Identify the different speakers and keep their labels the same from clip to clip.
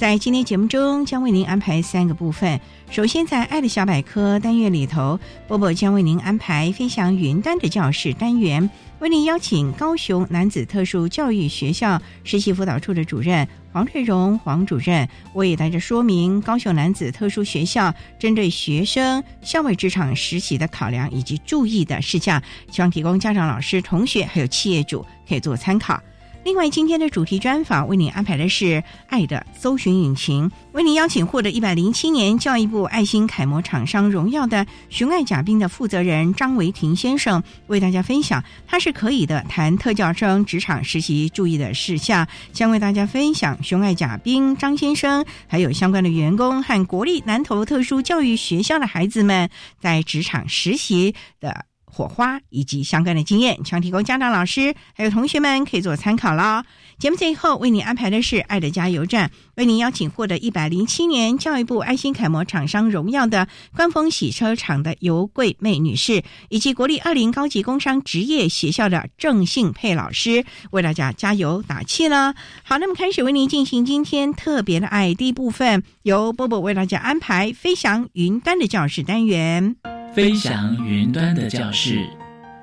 Speaker 1: 在今天节目中，将为您安排三个部分。首先，在“爱的小百科”单元里头，波波将为您安排“飞翔云端”的教室单元。为您邀请高雄男子特殊教育学校实习辅导处的主任黄瑞荣黄主任，为大家说明高雄男子特殊学校针对学生校外职场实习的考量以及注意的事项，希望提供家长、老师、同学还有企业主可以做参考。另外，今天的主题专访为您安排的是“爱的搜寻引擎”，为您邀请获得一百零七年教育部爱心楷模厂商荣耀的寻爱甲兵的负责人张维廷先生，为大家分享他是可以的谈特教生职场实习注意的事项，将为大家分享寻爱甲兵张先生还有相关的员工和国立南投特殊教育学校的孩子们在职场实习的。火花以及相关的经验，想提供家长、老师还有同学们可以做参考了。节目最后为您安排的是“爱的加油站”，为您邀请获得一百零七年教育部爱心楷模厂商荣耀的官风洗车厂的尤桂妹女士，以及国立二零高级工商职业学校的郑信佩老师，为大家加油打气了。好，那么开始为您进行今天特别的爱第一部分，由波波为大家安排飞翔云端的教室单元。
Speaker 2: 飞翔云端的教室，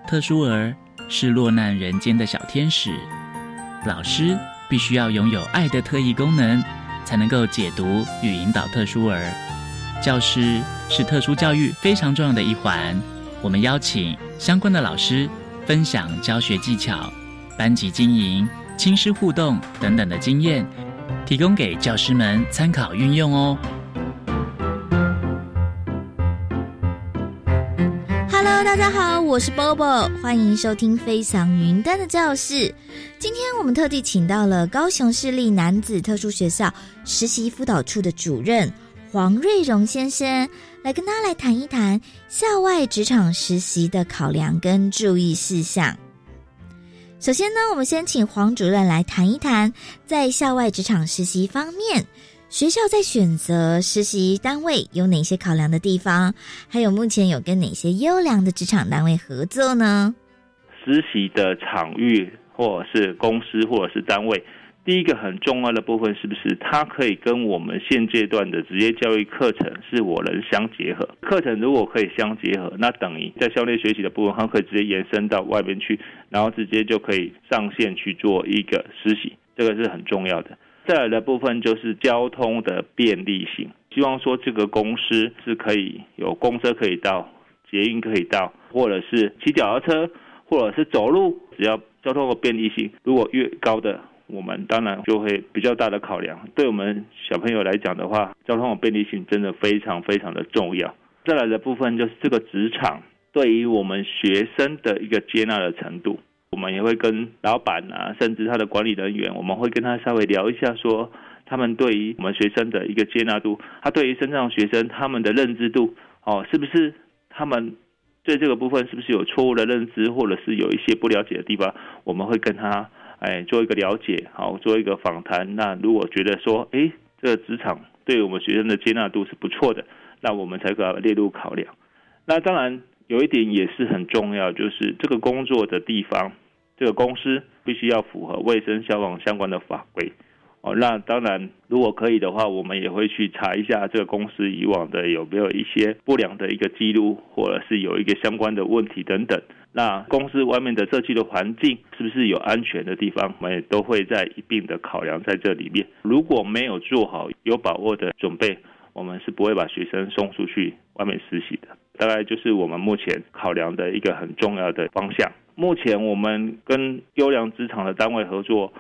Speaker 2: 特殊儿是落难人间的小天使。老师必须要拥有爱的特异功能，才能够解读与引导特殊儿。教师是特殊教育非常重要的一环。我们邀请相关的老师分享教学技巧、班级经营、亲师互动等等的经验，提供给教师们参考运用哦。
Speaker 3: 大家好，我是 Bobo，欢迎收听《飞翔云端的教室》。今天我们特地请到了高雄市立男子特殊学校实习辅导处的主任黄瑞荣先生，来跟他来谈一谈校外职场实习的考量跟注意事项。首先呢，我们先请黄主任来谈一谈在校外职场实习方面。学校在选择实习单位有哪些考量的地方？还有目前有跟哪些优良的职场单位合作呢？
Speaker 4: 实习的场域或者是公司或者是单位，第一个很重要的部分是不是它可以跟我们现阶段的职业教育课程是我能相结合？课程如果可以相结合，那等于在校内学习的部分，它可以直接延伸到外边去，然后直接就可以上线去做一个实习，这个是很重要的。再来的部分就是交通的便利性，希望说这个公司是可以有公车可以到，捷运可以到，或者是骑脚踏车，或者是走路，只要交通的便利性如果越高的，我们当然就会比较大的考量。对我们小朋友来讲的话，交通的便利性真的非常非常的重要。再来的部分就是这个职场对于我们学生的一个接纳的程度。我们也会跟老板啊，甚至他的管理人员，我们会跟他稍微聊一下，说他们对于我们学生的一个接纳度，他对于身上学生他们的认知度，哦，是不是他们对这个部分是不是有错误的认知，或者是有一些不了解的地方，我们会跟他哎做一个了解，好做一个访谈。那如果觉得说，哎，这个职场对我们学生的接纳度是不错的，那我们才把它列入考量。那当然有一点也是很重要，就是这个工作的地方，这个公司必须要符合卫生消防相关的法规。哦，那当然，如果可以的话，我们也会去查一下这个公司以往的有没有一些不良的一个记录，或者是有一个相关的问题等等。那公司外面的社区的环境是不是有安全的地方，我们也都会在一并的考量在这里面。如果没有做好有把握的准备，我们是不会把学生送出去外面实习的。大概就是我们目前考量的一个很重要的方向。目前我们跟优良职场的单位合作。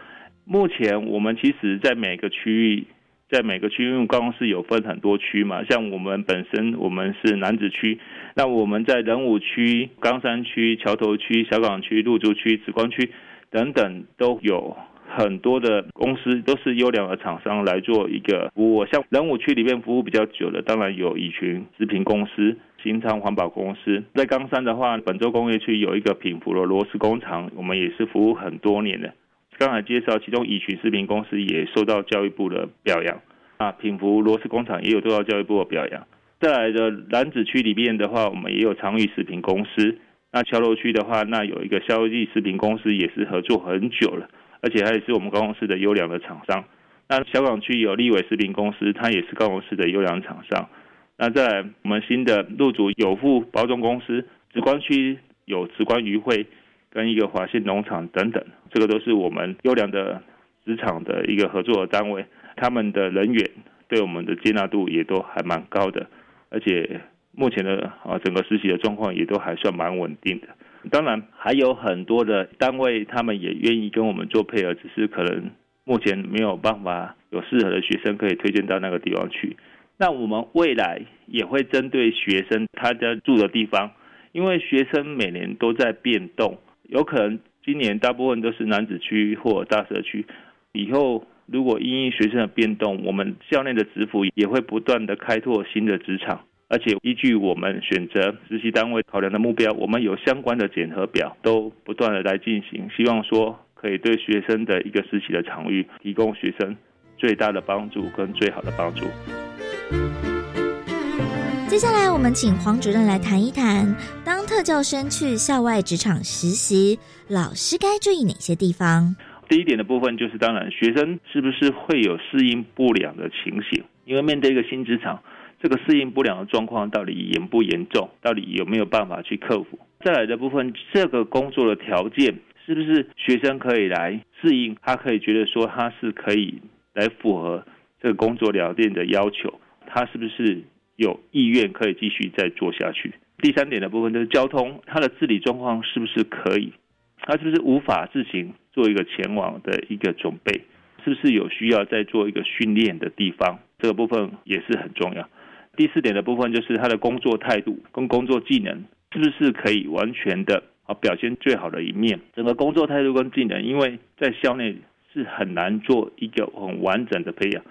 Speaker 4: 目前我们其实，在每个区域，在每个区域，因为办公室有分很多区嘛，像我们本身我们是南子区，那我们在仁武区、冈山区、桥头区、小港区、鹿竹区、紫光区等等，都有很多的公司，都是优良的厂商来做一个服务。像仁武区里面服务比较久的，当然有乙群食品公司、新昌环保公司。在冈山的话，本州工业区有一个品福的螺丝工厂，我们也是服务很多年的。刚才介绍，其中乙群食品公司也受到教育部的表扬，啊，品福螺丝工厂也有受到教育部的表扬。再来的南子区里面的话，我们也有长裕食品公司。那桥头区的话，那有一个消益食品公司也是合作很久了，而且还是我们高雄市的优良的厂商。那小港区有立伟食品公司，它也是高雄市的优良厂商。那在我们新的入主有富包装公司，直光区有直光鱼会。跟一个华信农场等等，这个都是我们优良的职场的一个合作的单位，他们的人员对我们的接纳度也都还蛮高的，而且目前的啊整个实习的状况也都还算蛮稳定的。当然还有很多的单位，他们也愿意跟我们做配合，只是可能目前没有办法有适合的学生可以推荐到那个地方去。那我们未来也会针对学生他家住的地方，因为学生每年都在变动。有可能今年大部分都是男子区或大社区，以后如果因应学生的变动，我们校内的职府也会不断的开拓新的职场，而且依据我们选择实习单位考量的目标，我们有相关的检核表都不断的来进行，希望说可以对学生的一个实习的场域提供学生最大的帮助跟最好的帮助。
Speaker 3: 接下来，我们请黄主任来谈一谈，当特教生去校外职场实习，老师该注意哪些地方？
Speaker 4: 第一点的部分就是，当然学生是不是会有适应不良的情形？因为面对一个新职场，这个适应不良的状况到底严不严重？到底有没有办法去克服？再来的部分，这个工作的条件是不是学生可以来适应？他可以觉得说他是可以来符合这个工作条件的要求？他是不是？有意愿可以继续再做下去。第三点的部分就是交通，它的治理状况是不是可以？它是不是无法自行做一个前往的一个准备？是不是有需要再做一个训练的地方？这个部分也是很重要。第四点的部分就是他的工作态度跟工作技能是不是可以完全的啊表现最好的一面？整个工作态度跟技能，因为在校内是很难做一个很完整的培养。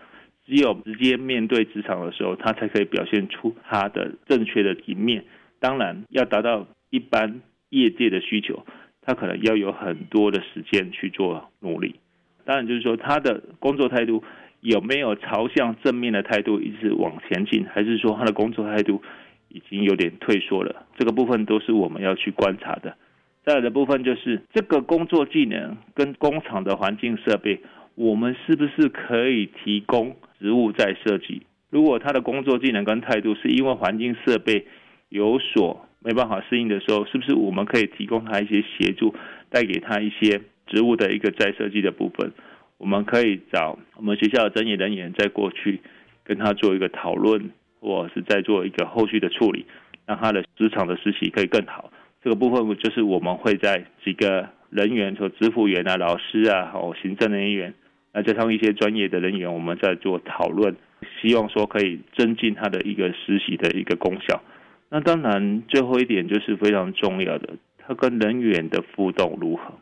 Speaker 4: 只有直接面对职场的时候，他才可以表现出他的正确的一面。当然，要达到一般业界的需求，他可能要有很多的时间去做努力。当然，就是说他的工作态度有没有朝向正面的态度一直往前进，还是说他的工作态度已经有点退缩了？这个部分都是我们要去观察的。再来的部分就是这个工作技能跟工厂的环境设备，我们是不是可以提供？职务在设计，如果他的工作技能跟态度是因为环境设备有所没办法适应的时候，是不是我们可以提供他一些协助，带给他一些职务的一个再设计的部分？我们可以找我们学校的专业人员在过去跟他做一个讨论，或是在做一个后续的处理，让他的职场的实习可以更好。这个部分就是我们会在几个人员，说支付员啊、老师啊、哦行政人员。那加上一些专业的人员，我们在做讨论，希望说可以增进他的一个实习的一个功效。那当然，最后一点就是非常重要的，他跟人员的互动如何？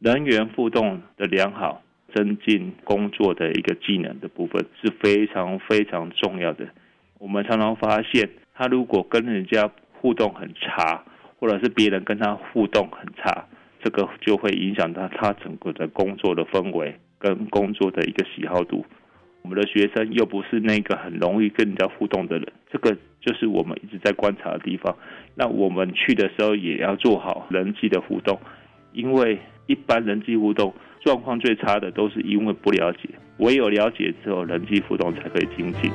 Speaker 4: 人员互动的良好，增进工作的一个技能的部分是非常非常重要的。我们常常发现，他如果跟人家互动很差，或者是别人跟他互动很差，这个就会影响到他整个的工作的氛围。跟工作的一个喜好度，我们的学生又不是那个很容易跟人家互动的人，这个就是我们一直在观察的地方。那我们去的时候也要做好人际的互动，因为一般人际互动状况最差的都是因为不了解，唯有了解之后，人际互动才可以精进。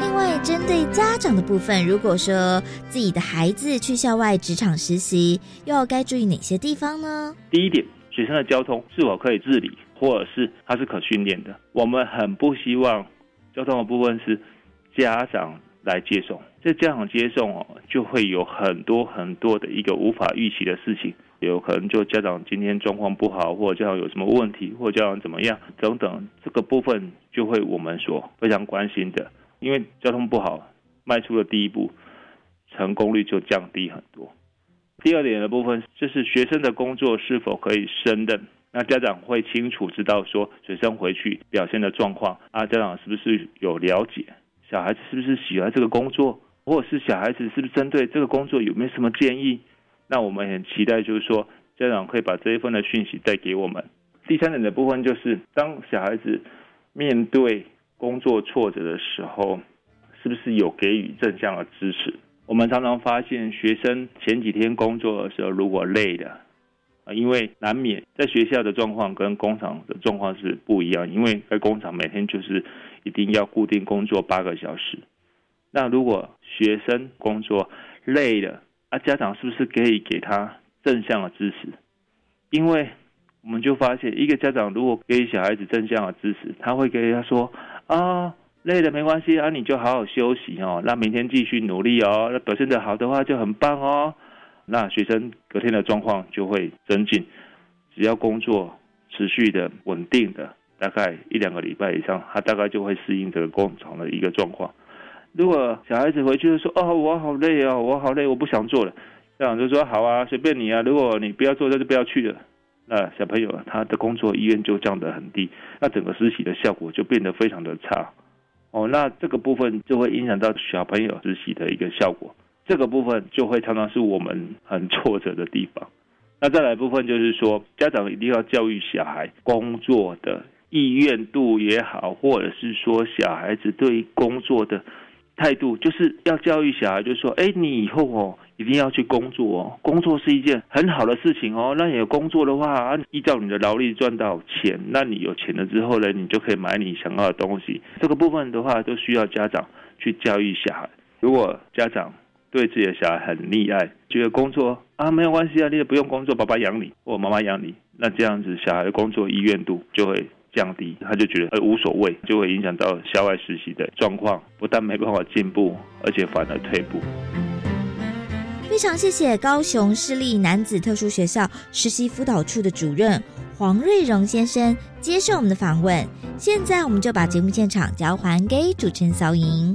Speaker 3: 另外，针对家长的部分，如果说自己的孩子去校外职场实习，又要该注意哪些地方呢？
Speaker 4: 第一点，学生的交通是否可以自理，或者是他是可训练的？我们很不希望交通的部分是家长来接送，这家长接送哦，就会有很多很多的一个无法预期的事情，有可能就家长今天状况不好，或者家长有什么问题，或者家长怎么样等等，这个部分就会我们所非常关心的。因为交通不好，迈出了第一步，成功率就降低很多。第二点的部分就是学生的工作是否可以胜任，那家长会清楚知道说学生回去表现的状况啊，家长是不是有了解小孩子是不是喜欢这个工作，或者是小孩子是不是针对这个工作有没有什么建议？那我们很期待就是说家长可以把这一份的讯息带给我们。第三点的部分就是当小孩子面对。工作挫折的时候，是不是有给予正向的支持？我们常常发现，学生前几天工作的时候，如果累的，啊，因为难免在学校的状况跟工厂的状况是不一样，因为在工厂每天就是一定要固定工作八个小时。那如果学生工作累了，啊，家长是不是可以给他正向的支持？因为我们就发现，一个家长如果给小孩子正向的支持，他会给他说。啊，累了没关系啊，你就好好休息哦。那明天继续努力哦。那表现的好的话就很棒哦。那学生隔天的状况就会增进。只要工作持续的稳定的，大概一两个礼拜以上，他大概就会适应这个工厂的一个状况。如果小孩子回去就说：“哦，我好累哦，我好累，我不想做了。”家长就说：“好啊，随便你啊。如果你不要做，那就不要去了。”那小朋友他的工作意愿就降得很低，那整个实习的效果就变得非常的差，哦，那这个部分就会影响到小朋友实习的一个效果，这个部分就会常常是我们很挫折的地方。那再来部分就是说，家长一定要教育小孩工作的意愿度也好，或者是说小孩子对工作的态度，就是要教育小孩，就是说，哎，你以后哦。一定要去工作哦，工作是一件很好的事情哦。那你有工作的话，依照你的劳力赚到钱，那你有钱了之后呢，你就可以买你想要的东西。这个部分的话，都需要家长去教育小孩。如果家长对自己的小孩很溺爱，觉得工作啊没有关系啊，你也不用工作，爸爸养你或妈妈养你，那这样子小孩的工作意愿度就会降低，他就觉得呃无所谓，就会影响到校外实习的状况，不但没办法进步，而且反而退步。
Speaker 3: 非常谢谢高雄市立男子特殊学校实习辅导处的主任黄瑞荣先生接受我们的访问。现在我们就把节目现场交还给主持人小莹。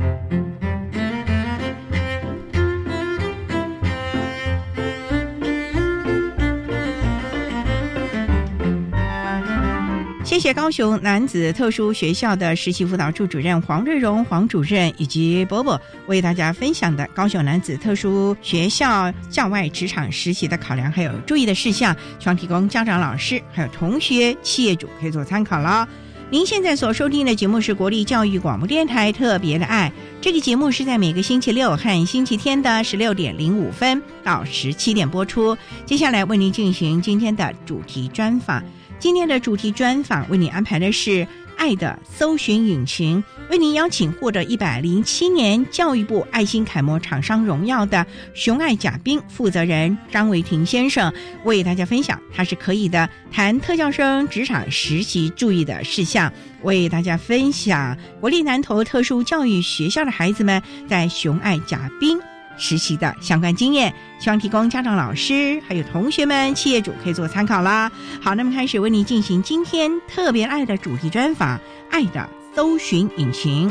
Speaker 1: 谢谢高雄男子特殊学校的实习辅导处主任黄瑞荣黄主任以及伯伯为大家分享的高雄男子特殊学校校外职场实习的考量还有注意的事项，希望提供家长、老师还有同学、企业主可以做参考了。您现在所收听的节目是国立教育广播电台特别的爱，这个节目是在每个星期六和星期天的十六点零五分到十七点播出。接下来为您进行今天的主题专访。今天的主题专访为你安排的是“爱的搜寻引擎”，为您邀请获得一百零七年教育部爱心楷模厂商荣耀的熊爱甲兵负责人张维廷先生，为大家分享他是可以的谈特教生职场实习注意的事项，为大家分享国立南投特殊教育学校的孩子们在熊爱甲兵。实习的相关经验，希望提供家长、老师还有同学们、企业主可以做参考啦。好，那么开始为您进行今天特别爱的主题专访，《爱的搜寻引擎》。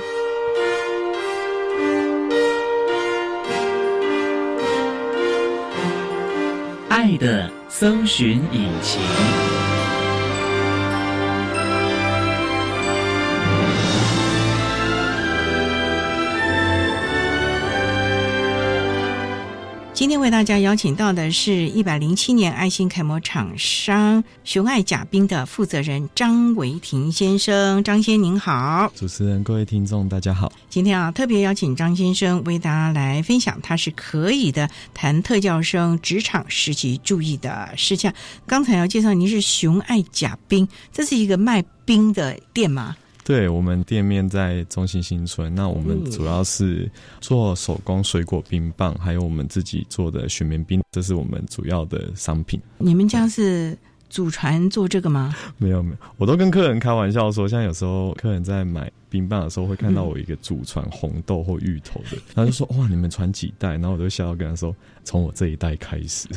Speaker 2: 爱的搜寻引擎。
Speaker 1: 今天为大家邀请到的是一百零七年爱心楷模厂商熊爱甲冰的负责人张维庭先生，张先您好，
Speaker 5: 主持人各位听众大家好。
Speaker 1: 今天啊特别邀请张先生为大家来分享，他是可以的谈特教生职场实习注意的事项。刚才要介绍您是熊爱甲冰，这是一个卖冰的店吗？
Speaker 5: 对我们店面在中心新村，那我们主要是做手工水果冰棒，还有我们自己做的雪绵冰，这是我们主要的商品。
Speaker 1: 你们家是？祖传做这个吗？
Speaker 5: 没有没有，我都跟客人开玩笑说，像有时候客人在买冰棒的时候，会看到我一个祖传红豆或芋头的，他就说哇，你们传几代？然后我就笑跟他说，从我这一代开始。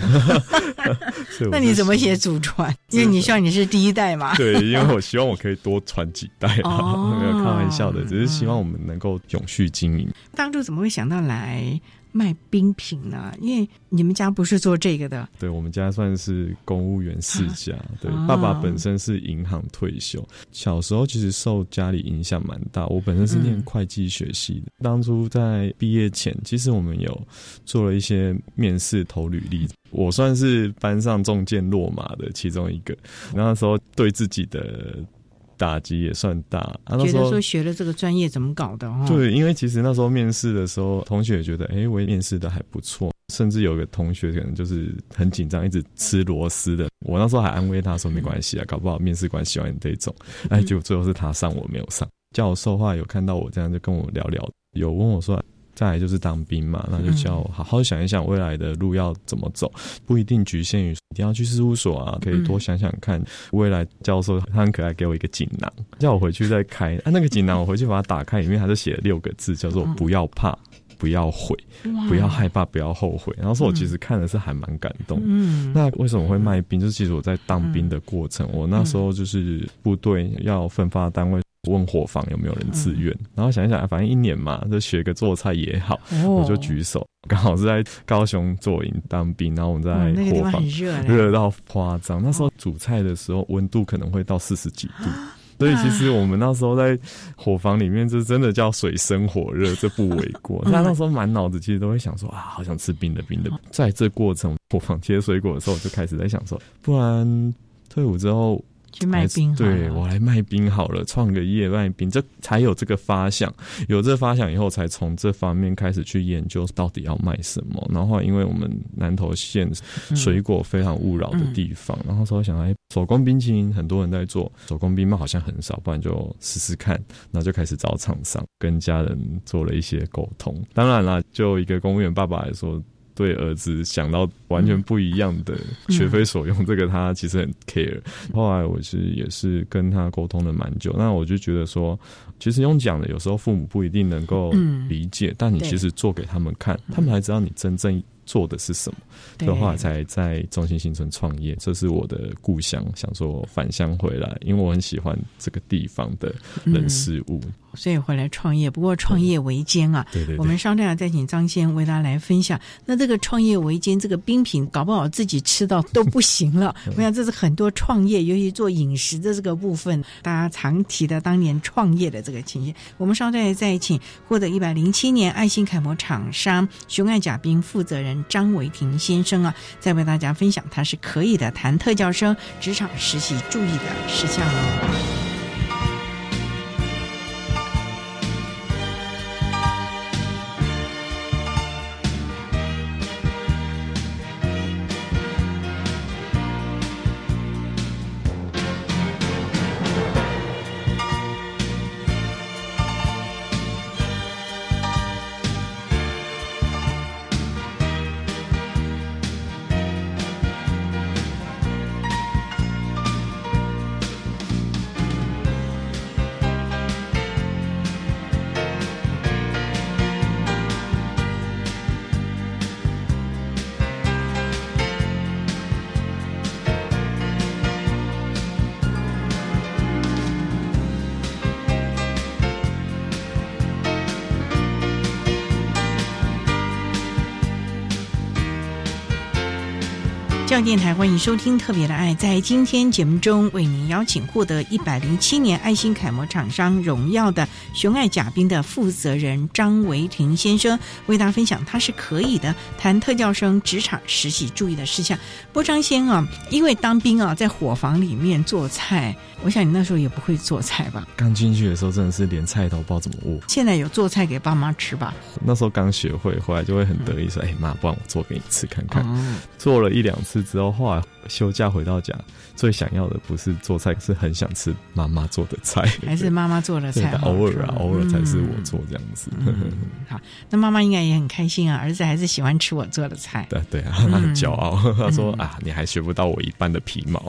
Speaker 1: 那你怎么写祖传？因为你希望你是第一代嘛。
Speaker 5: 对，因为我希望我可以多传几代啊，没有开玩笑的，只是希望我们能够永续经营。
Speaker 1: 当初怎么会想到来？卖冰品呢？因为你们家不是做这个的。
Speaker 5: 对，我们家算是公务员世家。对，爸爸本身是银行退休，小时候其实受家里影响蛮大。我本身是念会计学系的，当初在毕业前，其实我们有做了一些面试投履历。我算是班上中箭落马的其中一个。那时候对自己的。打击也算大，
Speaker 1: 觉得说学了这个专业怎么搞的？
Speaker 5: 对，因为其实那时候面试的时候，同学也觉得，哎，我面试的还不错，甚至有个同学可能就是很紧张，一直吃螺丝的。我那时候还安慰他说，没关系啊，搞不好面试官喜欢你这种。哎，结果最后是他上，我没有上。教授话有看到我这样，就跟我聊聊，有问我说。再来就是当兵嘛，那就叫我好好想一想未来的路要怎么走，不一定局限于一定要去事务所啊，可以多想想看。未来教授他很可爱，给我一个锦囊，叫我回去再开。啊，那个锦囊 我回去把它打开，里面还是写了六个字，叫做“不要怕，不要悔，不要害怕，不要后悔”。然后说我其实看的是还蛮感动。嗯，那为什么会卖兵？就是其实我在当兵的过程，我那时候就是部队要分发单位。问伙房有没有人自愿，然后想一想，反正一年嘛，就学个做菜也好，我就举手。刚好是在高雄做营当兵，然后我们在伙房热到夸张。那时候煮菜的时候，温度可能会到四十几度，所以其实我们那时候在伙房里面，就真的叫水深火热，这不为过。那 那时候满脑子其实都会想说啊，好想吃冰的冰的。在这过程伙房切水果的时候，就开始在想说，不然退伍之后。
Speaker 1: 去卖冰，
Speaker 5: 对我来卖冰好了，创个业卖冰，这才有这个发想。有这发想以后，才从这方面开始去研究到底要卖什么。然后，因为我们南投县水果非常勿扰的地方，然后说想，哎，手工冰淇淋很多人在做，手工冰棒好像很少，不然就试试看。然后就开始找厂商，跟家人做了一些沟通。当然啦，就一个公务员爸爸来说。对儿子想到完全不一样的学非所用，这个他其实很 care。后来我是也是跟他沟通了蛮久，那我就觉得说，其实用讲的有时候父母不一定能够理解，但你其实做给他们看，他们才知道你真正。做的是什么的话，才在中心新村创业。这是我的故乡，想说返乡回来，因为我很喜欢这个地方的人事物，
Speaker 1: 所以回来创业。不过创业维艰啊，
Speaker 5: 对对。
Speaker 1: 我们稍待再请张先为大家来分享。那这个创业维艰，这个冰品搞不好自己吃到都不行了。我想这是很多创业，尤其做饮食的这个部分，大家常提的当年创业的这个情形。我们稍待再请获得一百零七年爱心楷模厂商雄爱甲冰负责人。张维庭先生啊，再为大家分享他是可以的谈特教生职场实习注意的事项哦。教育电台欢迎收听《特别的爱》。在今天节目中，为您邀请获得一百零七年爱心楷模厂商荣耀的熊爱甲兵的负责人张维庭先生，为大家分享他是可以的谈特教生职场实习注意的事项。波张先啊，因为当兵啊，在伙房里面做菜，我想你那时候也不会做菜吧？
Speaker 5: 刚进去的时候真的是连菜都不知道怎么握。
Speaker 1: 现在有做菜给爸妈吃吧？
Speaker 5: 那时候刚学会，后来就会很得意说：“哎妈，不然我做给你吃看看。
Speaker 1: 哦
Speaker 5: 做了一两次之后，后来休假回到家，最想要的不是做菜，是很想吃妈妈做的菜，
Speaker 1: 还是妈妈做的菜？
Speaker 5: 偶尔啊，偶尔才是我
Speaker 1: 嗯
Speaker 5: 做这样子。
Speaker 1: 好，那妈妈应该也很开心啊，儿子还是喜欢吃我做的菜。
Speaker 5: 对对啊，他很骄傲，他说啊，你还学不到我一半的皮毛。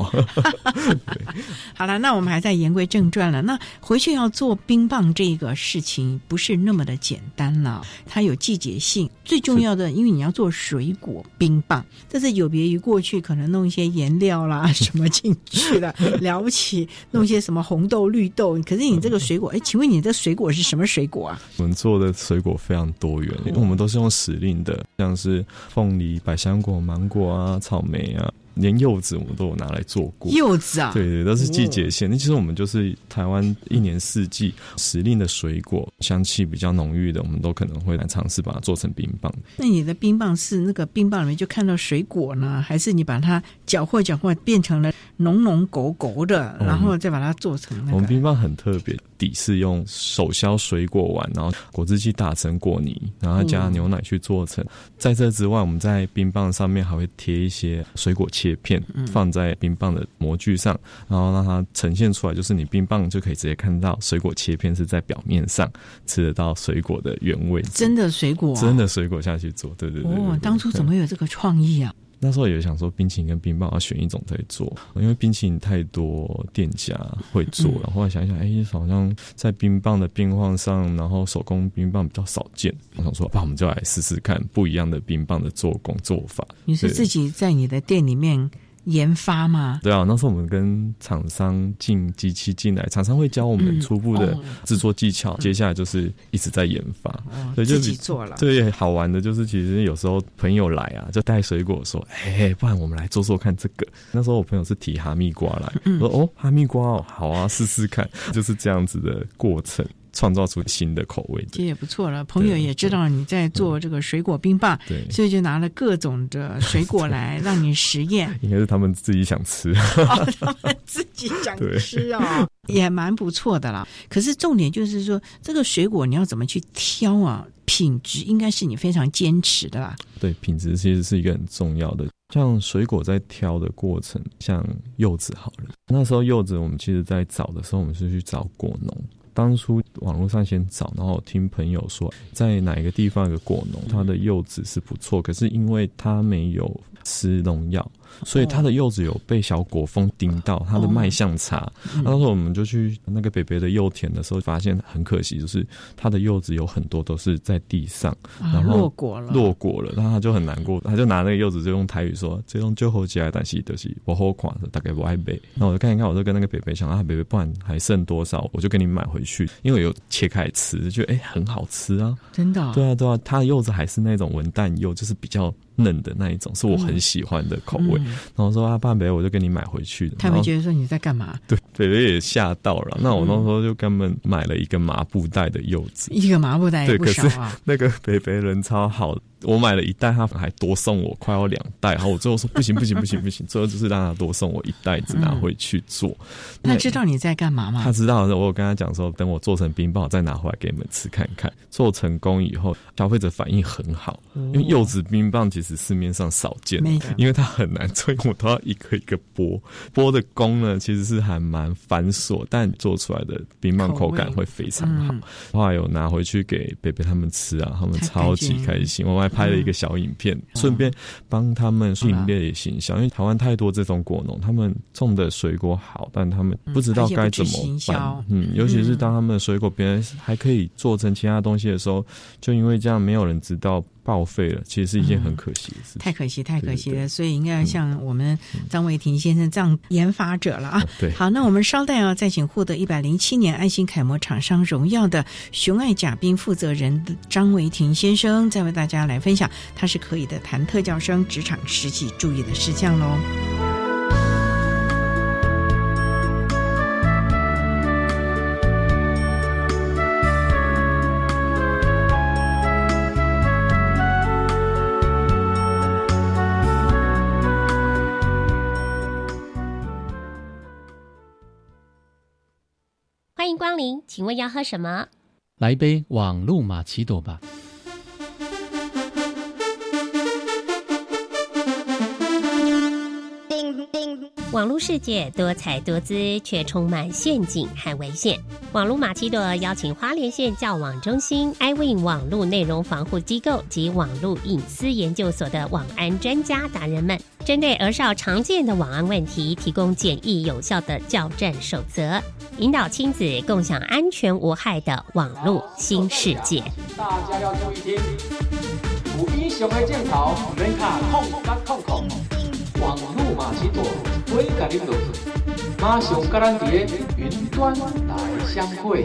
Speaker 1: 好了，那我们还在言归正传了。那回去要做冰棒这个事情，不是那么的简单了，它有季节性。最重要的，因为你要做水果冰棒，这是有别于过去去可能弄一些颜料啦 什么进去了，了不起弄些什么红豆、绿豆。可是你这个水果，哎，请问你这水果是什么水果啊？
Speaker 5: 我们做的水果非常多元，因为我们都是用时令的，像是凤梨、百香果、芒果啊、草莓啊，连柚子我们都有拿来做过。
Speaker 1: 柚子啊，
Speaker 5: 对对，都是季节性。那、其实我们就是台湾一年四季时令的水果，香气比较浓郁的，我们都可能会来尝试把它做成冰棒。
Speaker 1: 那你的冰棒是那个冰棒里面就看到水果呢，还是你把它搅和搅和变成了浓浓狗狗的，然后再把它做成那个？
Speaker 5: 我们冰棒很特别，底是用手削水果丸，然后果汁机打成果泥，然后加牛奶去做成。在这之外，我们在冰棒上面还会贴一些水果切片，放在冰棒的模具上，然后让它呈现出来，就是你冰棒就可以直接看到水果切片是在表面上，吃得到水果的原味。
Speaker 1: 真的水果、啊，
Speaker 5: 真的水果下去做，对对对对
Speaker 1: 哦，当初怎么有这个创意啊？
Speaker 5: 那时候也想说，冰淇淋跟冰棒要选一种在做，因为冰淇淋太多店家会做，然后后来想一想，哎、好像在冰棒的冰棒上，然后手工冰棒比较少见，我想说，那我们就来试试看不一样的冰棒的做工做法。
Speaker 1: 你是自己在你的店里面研发吗？
Speaker 5: 对啊，那时候我们跟厂商进机器进来，厂商会教我们
Speaker 1: 嗯
Speaker 5: 初步的
Speaker 1: 哦
Speaker 5: 制作技巧，接下来就是一直在研发。
Speaker 1: 哦，
Speaker 5: 对，就
Speaker 1: 自己做了。
Speaker 5: 对，好玩的就是，其实有时候朋友来啊，就带水果说：“哎、不然我们来做做看这个。”那时候我朋友是提哈密瓜来，说：“哦，哈密瓜哦，好啊，试试看。”就是这样子的过程，创造出新的口味
Speaker 1: 这也不错了，朋友也知道你在做这个水果冰棒，
Speaker 5: 对，
Speaker 1: 所以就拿了各种的水果来 让你实验。
Speaker 5: 应该是他们自己想吃。
Speaker 1: 哦，他们自己想 吃啊、也蛮不错的啦。可是重点就是说，这个水果你要怎么去挑啊？品质应该是你非常坚持的吧。
Speaker 5: 对，品质其实是一个很重要的。像水果在挑的过程，像柚子好了，那时候柚子我们其实在找的时候，我们是去找果农。当初网络上先找，然后听朋友说，在哪一个地方有个果农，他的柚子是不错，可是因为他没有施农药，所以他的柚子有被小果蜂叮到，它的卖相差。
Speaker 1: 嗯
Speaker 5: 那时候我们就去那个北北的柚田的时候，发现很可惜，就是他的柚子有很多都是在地上，
Speaker 1: 啊，
Speaker 5: 然后
Speaker 1: 落果了，
Speaker 5: 落果了，然后他就很难过，他就拿那个柚子就用台语说：“这种就好起来，但是就是我好款的，大概不爱背。”那我就看一看，我就跟那个北北讲啊，北北，不然还剩多少，我就给你买回去，因为有切开吃，就觉得哎、很好吃啊。
Speaker 1: 真的、哦。
Speaker 5: 对啊，对啊，它的柚子还是那种文旦柚，就是比较嫩的那一种，是我很喜欢的口味。
Speaker 1: 嗯
Speaker 5: 然后说啊，半北，我就给你买回去。
Speaker 1: 他们觉得说你在干嘛？
Speaker 5: 对北北也吓到了，那我那时候就跟他们买了一个麻布袋的柚子。
Speaker 1: 一个麻布袋也不
Speaker 5: 对可是。那个北北人超好，我买了一袋，他还多送我快要两袋，然后我最后说不行不行不行不行，最后就是让他多送我一袋子拿回去做。
Speaker 1: 那知道你在干嘛吗
Speaker 5: 他？知道的，我有跟他讲说，等我做成冰棒，我再拿回来给你们吃看看。做成功以后，消费者反应很好，因为柚子冰棒其实市面上少见，因为它很难做，因为我都要一个一个剥，剥的工呢其实是还蛮繁琐，但做出来的冰棒口感会非常好。
Speaker 1: 嗯
Speaker 5: 后来有拿回去给贝贝他们吃啊，他们超级
Speaker 1: 开心
Speaker 5: 开心。我还拍了一个小影片，
Speaker 1: 嗯。
Speaker 5: 顺便帮他们营业形象，因为台湾太多这种果农，他们种的水果好，但他们不知道该怎么办。嗯，尤其是当他们的水果别人还可以做成其他东西的时候，就因为这样，没有人知道报废了，其实是一件很可惜的事情。
Speaker 1: 太可惜，太可惜
Speaker 5: 对
Speaker 1: 了，所以应该像我们张维庭先生这样研发者了啊。
Speaker 5: 对
Speaker 1: 好，那我们稍待啊，再请获得一百零七年爱心楷模厂商荣耀的雄爱甲兵负责人张维庭先生，再为大家来分享他是可以的谈特教生职场实际注意的事项喽。
Speaker 6: 迎光临，请问要喝什么？
Speaker 7: 来一杯网路玛奇朵吧。
Speaker 6: 网络世界多彩多姿，却充满陷阱和危险。网络马奇朵邀请花莲县教网中心、iWin 网络内容防护机构及网络隐私研究所的网安专家达人们，针对儿少常见的网安问题，提供简易有效的教战守则，引导亲子共享安全无害的网络新世界。
Speaker 8: 大家要注意听，有英雄的镜头，免卡控甲控控，网路马奇多，我甲你落去，马上甲咱伫咧云端来相会。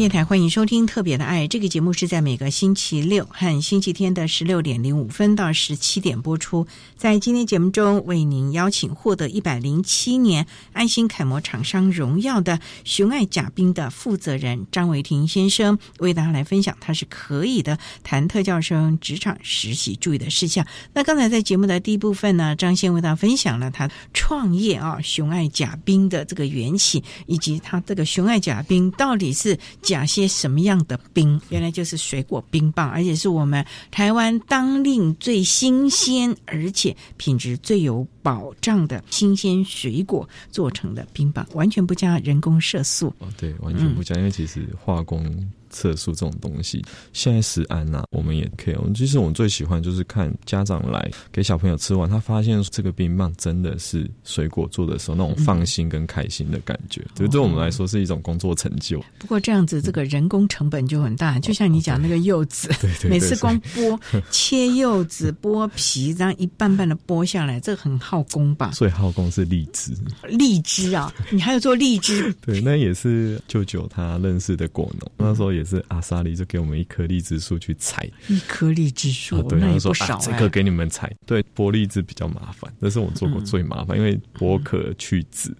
Speaker 1: 电台欢迎收听《特别的爱》这个节目，是在每个星期六和星期天的十六点零五分到十七点播出。在今天节目中，为您邀请获得一百零七年爱心楷模厂商荣耀的雄爱甲兵的负责人张维庭先生，为大家来分享他是可以的谈特教生职场实习注意的事项。那刚才在节目的第一部分呢，张先为大家分享了他创业啊雄爱甲兵的这个缘起，以及他这个雄爱甲兵到底是。甲些什么样的冰？原来就是水果冰棒，而且是我们台湾当令最新鲜，而且品质最有保障的新鲜水果做成的冰棒，完全不加人工色素。
Speaker 5: 哦，对，完全不加，嗯、因为其实化工。色素这种东西，现在食安呐、啊，我们也可以。我们其实我们最喜欢就是看家长来给小朋友吃完，他发现这个冰棒真的是水果做的时候那种放心跟开心的感觉，对、嗯、对我们来说是一种工作成就。
Speaker 1: 不过这样子，这个人工成本就很大。就像你讲那个柚子，
Speaker 5: 对对，
Speaker 1: 每次光剥切柚子、剥皮，这样一半半的剥下来，这个很耗工吧？
Speaker 5: 最耗工是荔枝，
Speaker 1: 荔枝啊，你还有做荔枝？
Speaker 5: 对，那也是舅舅他认识的果农，那时候也。也是阿萨利就给我们一棵荔枝树去采，
Speaker 1: 一棵荔枝树，
Speaker 5: 啊、对，
Speaker 1: 那也
Speaker 5: 说
Speaker 1: 不少、
Speaker 5: 啊。这个给你们采，对，剥荔枝比较麻烦，那是我做过最麻烦，嗯、因为剥壳去籽，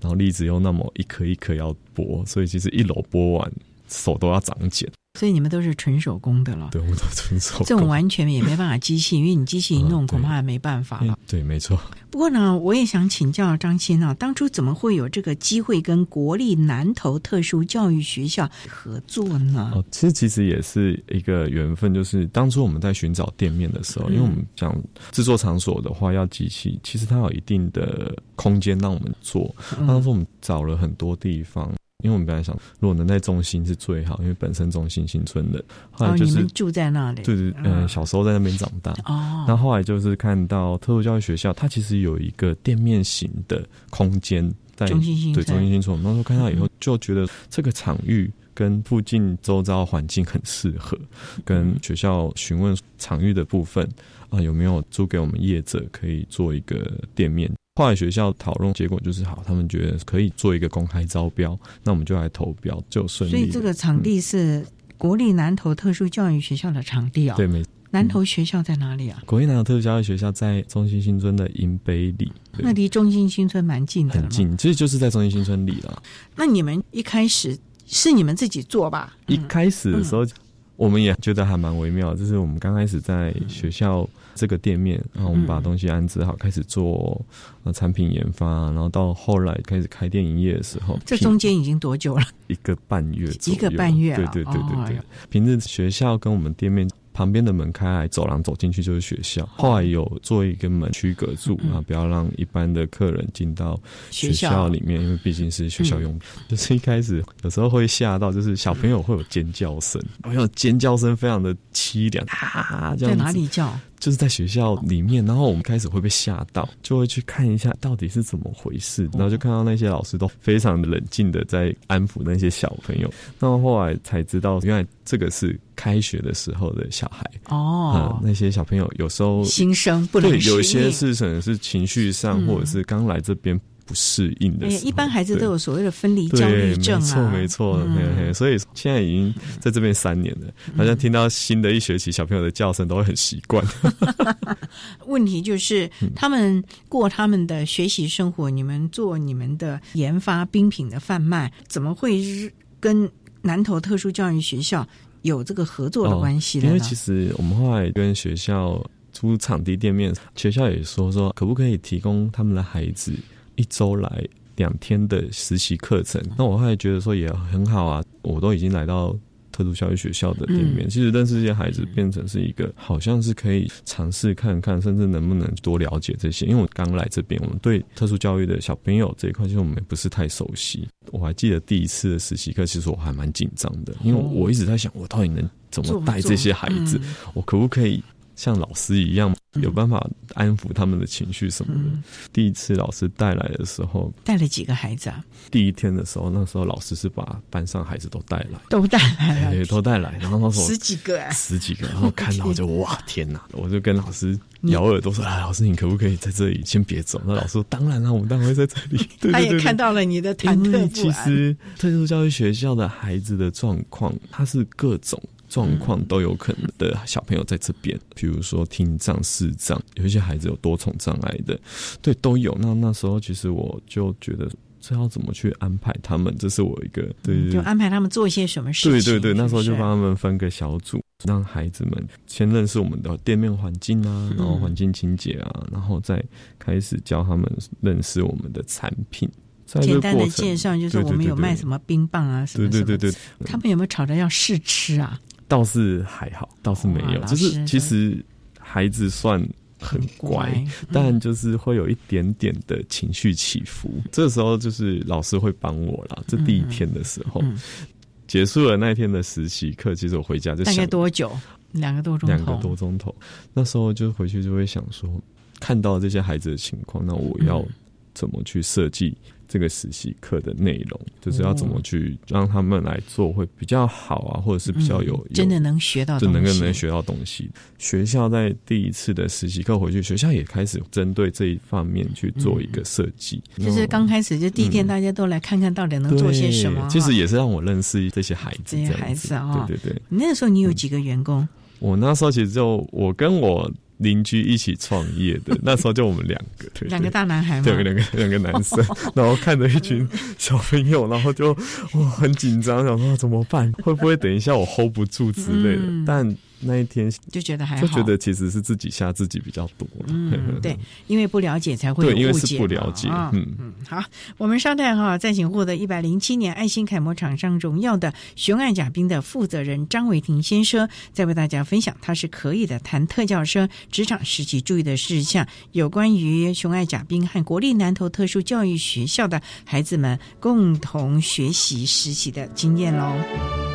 Speaker 5: 然后荔枝又那么一颗一颗要剥，所以其实一篓剥完手都要长茧。
Speaker 1: 所以你们都是纯手工的了，
Speaker 5: 对，我们都纯手工。
Speaker 1: 这种完全也没办法机器，因为你机器一弄，恐怕也没办法了。
Speaker 5: 对，没错。
Speaker 1: 不过呢，我也想请教张鑫啊，当初怎么会有这个机会跟国立南投特殊教育学校合作呢？
Speaker 5: 哦，其实其实也是一个缘分，就是当初我们在寻找店面的时候，
Speaker 1: 嗯、
Speaker 5: 因为我们讲制作场所的话要机器，其实它有一定的空间让我们做。
Speaker 1: 嗯、
Speaker 5: 当时我们找了很多地方。因为我们本来想，如果能在中心是最好，因为本身中心新村的，后来
Speaker 1: 哦，
Speaker 5: 就是、
Speaker 1: 住在那里，
Speaker 5: 对对，嗯、小时候在那边长大。
Speaker 1: 哦，
Speaker 5: 那后来就是看到特殊教育学校，它其实有一个店面型的空间在
Speaker 1: 中心新
Speaker 5: 对中心新村。我们那时候看到以后，就觉得这个场域跟附近周遭环境很适合，跟学校询问场域的部分啊、有没有租给我们业者可以做一个店面。后来学校讨论结果就是好，他们觉得可以做一个公开招标，那我们就来投标，就顺利
Speaker 1: 所。以这个场地是国立南投特殊教育学校的场地哦。
Speaker 5: 对，没
Speaker 1: 南投学校在哪里啊？
Speaker 5: 国立南投特殊教育学校在中心新村的银北里，
Speaker 1: 那离中心新村蛮近的。
Speaker 5: 很近，其实就是在中心新村里了。
Speaker 1: 那你们一开始是你们自己做吧？
Speaker 5: 一开始的时候，我们也觉得还蛮微妙，就是我们刚开始在学校这个店面，然后我们把东西安置好，开始做呃产品研发，然后到后来开始开店营业的时候，
Speaker 1: 这中间已经多久了？
Speaker 5: 一个半月
Speaker 1: 一个半月了
Speaker 5: 对对对对对。平日学校跟我们店面旁边的门开来，走廊走进去就是学校。后来有做一个门区隔住啊，不要让一般的客人进到学校里面，因为毕竟是学校用。就是一开始有时候会吓到，就是小朋友会有尖叫声，朋友尖叫声非常的凄凉啊，这
Speaker 1: 在
Speaker 5: 样子
Speaker 1: 哪里叫？
Speaker 5: 就是在学校里面，然后我们开始会被吓到，就会去看一下到底是怎么回事，然后就看到那些老师都非常冷静的在安抚那些小朋友，那后后来才知道，原来这个是开学的时候的小孩。
Speaker 1: 哦。
Speaker 5: 嗯，那些小朋友有时候
Speaker 1: 新生不能
Speaker 5: 对，有一些是可能是情绪上，
Speaker 1: 嗯。
Speaker 5: 或者是刚来这边不适应的。
Speaker 1: 一般孩子都有所谓的分离焦虑症啊。
Speaker 5: 对，没错没错，所以现在已经在这边三年了，好像听到新的一学期小朋友的叫声都会很习惯。
Speaker 1: 问题就是
Speaker 5: 嗯
Speaker 1: 他们过他们的学习生活，你们做你们的研发冰品的贩卖，怎么会跟南投特殊教育学校有这个合作的关系呢？
Speaker 5: 哦因为其实我们后来跟学校租场地店面，学校也说说可不可以提供他们的孩子一周来两天的实习课程。那我后来觉得说也很好啊，我都已经来到。特殊教育学校的店面，
Speaker 1: 嗯
Speaker 5: 其实认识这些孩子变成是一个，好像是可以尝试看看，甚至能不能多了解这些。因为我刚来这边，我们对特殊教育的小朋友这一块，其实我们也不是太熟悉。我还记得第一次的实习课，其实我还蛮紧张的，因为我一直在想，我到底能怎么带这些孩子，
Speaker 1: 嗯
Speaker 5: 我可不可以像老师一样，有办法安抚他们的情绪什么的。
Speaker 1: 嗯
Speaker 5: 第一次老师带来的时候，
Speaker 1: 带了几个孩子啊？
Speaker 5: 第一天的时候，那时候老师是把班上孩子都带来，
Speaker 1: 都带来了，
Speaker 5: 对，都带来，然后那时候
Speaker 1: 十几个啊，
Speaker 5: 十几个，然后看到就哇天哪！我就跟老师咬耳朵说：“哎，老师，你可不可以在这里先别走？”那老师说：“当然了，我们当然会在这里。对”对
Speaker 1: 他也看到了你的忐忑
Speaker 5: 因为
Speaker 1: 不安。
Speaker 5: 其实特殊教育学校的孩子的状况，他是各种状况都有可能的小朋友在这边，比如说听障、视障，有一些孩子有多重障碍的，对，都有。那那时候其实我就觉得。这要怎么去安排他们？这是我一个对
Speaker 1: 就安排他们做一些什么事情？
Speaker 5: 对对对，那时候就是帮他们分个小组，让孩子们先认识我们的店面环境啊，然后环境清洁啊，然后再开始教他们认识我们的产品。
Speaker 1: 简单的介绍，就是我们有卖什么冰棒啊，什么
Speaker 5: 对对对对，
Speaker 1: 他们有没有吵着要试吃啊？
Speaker 5: 倒是还好，倒是没有，就是其实孩子算。很乖，
Speaker 1: 嗯
Speaker 5: 但就是会有一点点的情绪起伏。这时候就是老师会帮我啦。这第一天的时候，
Speaker 1: 嗯
Speaker 5: 结束了那天的实习课，其实我回家就
Speaker 1: 大
Speaker 5: 想
Speaker 1: 概多久？两个多钟头。
Speaker 5: 两个多钟头。那时候就回去就会想说，看到这些孩子的情况，那我要怎么去设计这个实习课的内容？就是要怎么去让他们来做会比较好啊，或者是比较有、
Speaker 1: 嗯、真的能学到，
Speaker 5: 就能够能学到东西。学校在第一次的实习课回去，学校也开始针对这一方面去做一个设计。
Speaker 1: 嗯、就是刚开始就第一天，大家都来看看到底能做些什么。
Speaker 5: 其实也是让我认识这些孩子，
Speaker 1: 这些孩子
Speaker 5: 啊，对对对。
Speaker 1: 那个时候你有几个员工？
Speaker 5: 我那时候其实就我跟我邻居一起创业的，那时候就我们两个，对，
Speaker 1: 两个大男孩嘛？
Speaker 5: 对，两个两个男生，然后看着一群小朋友，然后就哇很紧张，想说怎么办，会不会等一下我 hold 不住之类的。
Speaker 1: 嗯、
Speaker 5: 但那一天
Speaker 1: 就觉得还好，
Speaker 5: 就觉得其实是自己吓自己比较多。
Speaker 1: 嗯，对，因为不了解才会
Speaker 5: 对，因为是
Speaker 1: 误解
Speaker 5: 不了解。
Speaker 1: 啊
Speaker 5: 嗯
Speaker 1: 嗯，好，我们稍待哈，再请获得一百零七年爱心楷模厂商荣耀的雄爱甲兵的负责人张伟霆先生，再为大家分享他是可以的谈特教生职场实习注意的事项，有关于雄爱甲兵和国立南投特殊教育学校的孩子们共同学习实习的经验喽。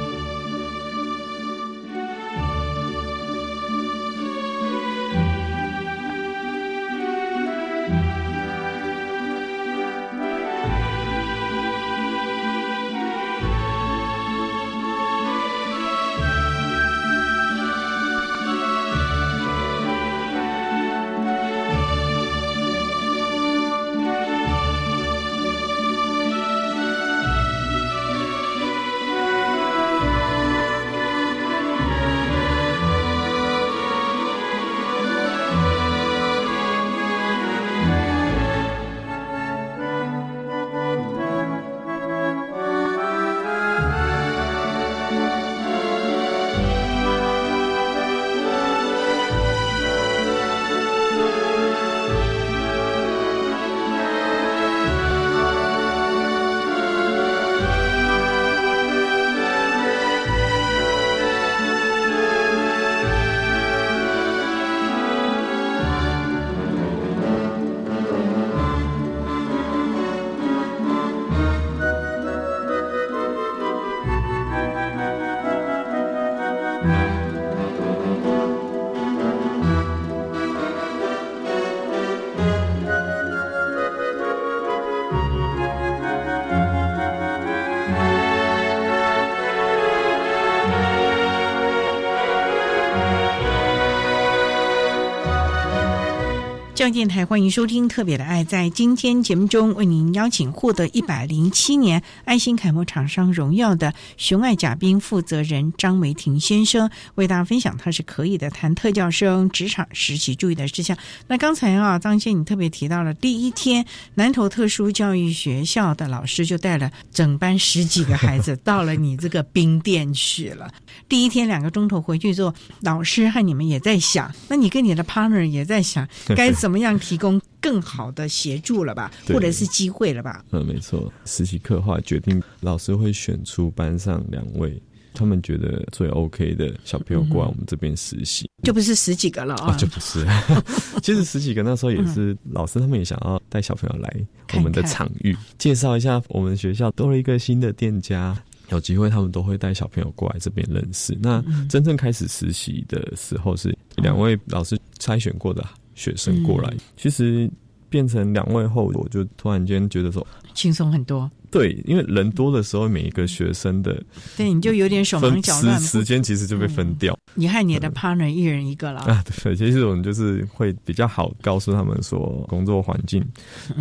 Speaker 1: 教育电台欢迎收听《特别的爱》。在今天节目中，为您邀请获得一百零七年爱心楷模厂商荣耀的雄爱甲兵负责人张维婷先生，为大家分享他是可以的谈特教生职场实习注意的事项。那刚才啊，张先你特别提到了第一天，南投特殊教育学校的老师就带了整班十几个孩子到了你这个 冰店去了。第一天两个钟头回去之后，老师和你们也在想，那你跟你的 partner 也在想 该怎么样提供更好的协助了吧，或者是机会了吧？
Speaker 5: 嗯，没错。实习刻画决定，老师会选出班上两位他们觉得最 OK 的小朋友过来我们这边实习。
Speaker 1: 就不是十几个了啊
Speaker 5: 啊，就不是。其实十几个那时候也是老师，他们也想要带小朋友来我们的场域，介绍一下我们学校多了一个新的店家。有机会，他们都会带小朋友过来这边认识。那真正开始实习的时候，是两位老师筛选过的学生过来。其实变成两位后，我就突然间觉得说
Speaker 1: 轻松很多。
Speaker 5: 对，因为人多的时候，每一个学生的
Speaker 1: 对你就有点手忙脚乱，
Speaker 5: 时间其实就被分掉。
Speaker 1: 你和你的 partner 一人一个了
Speaker 5: 啊，对，其实我们就是会比较好告诉他们说，工作环境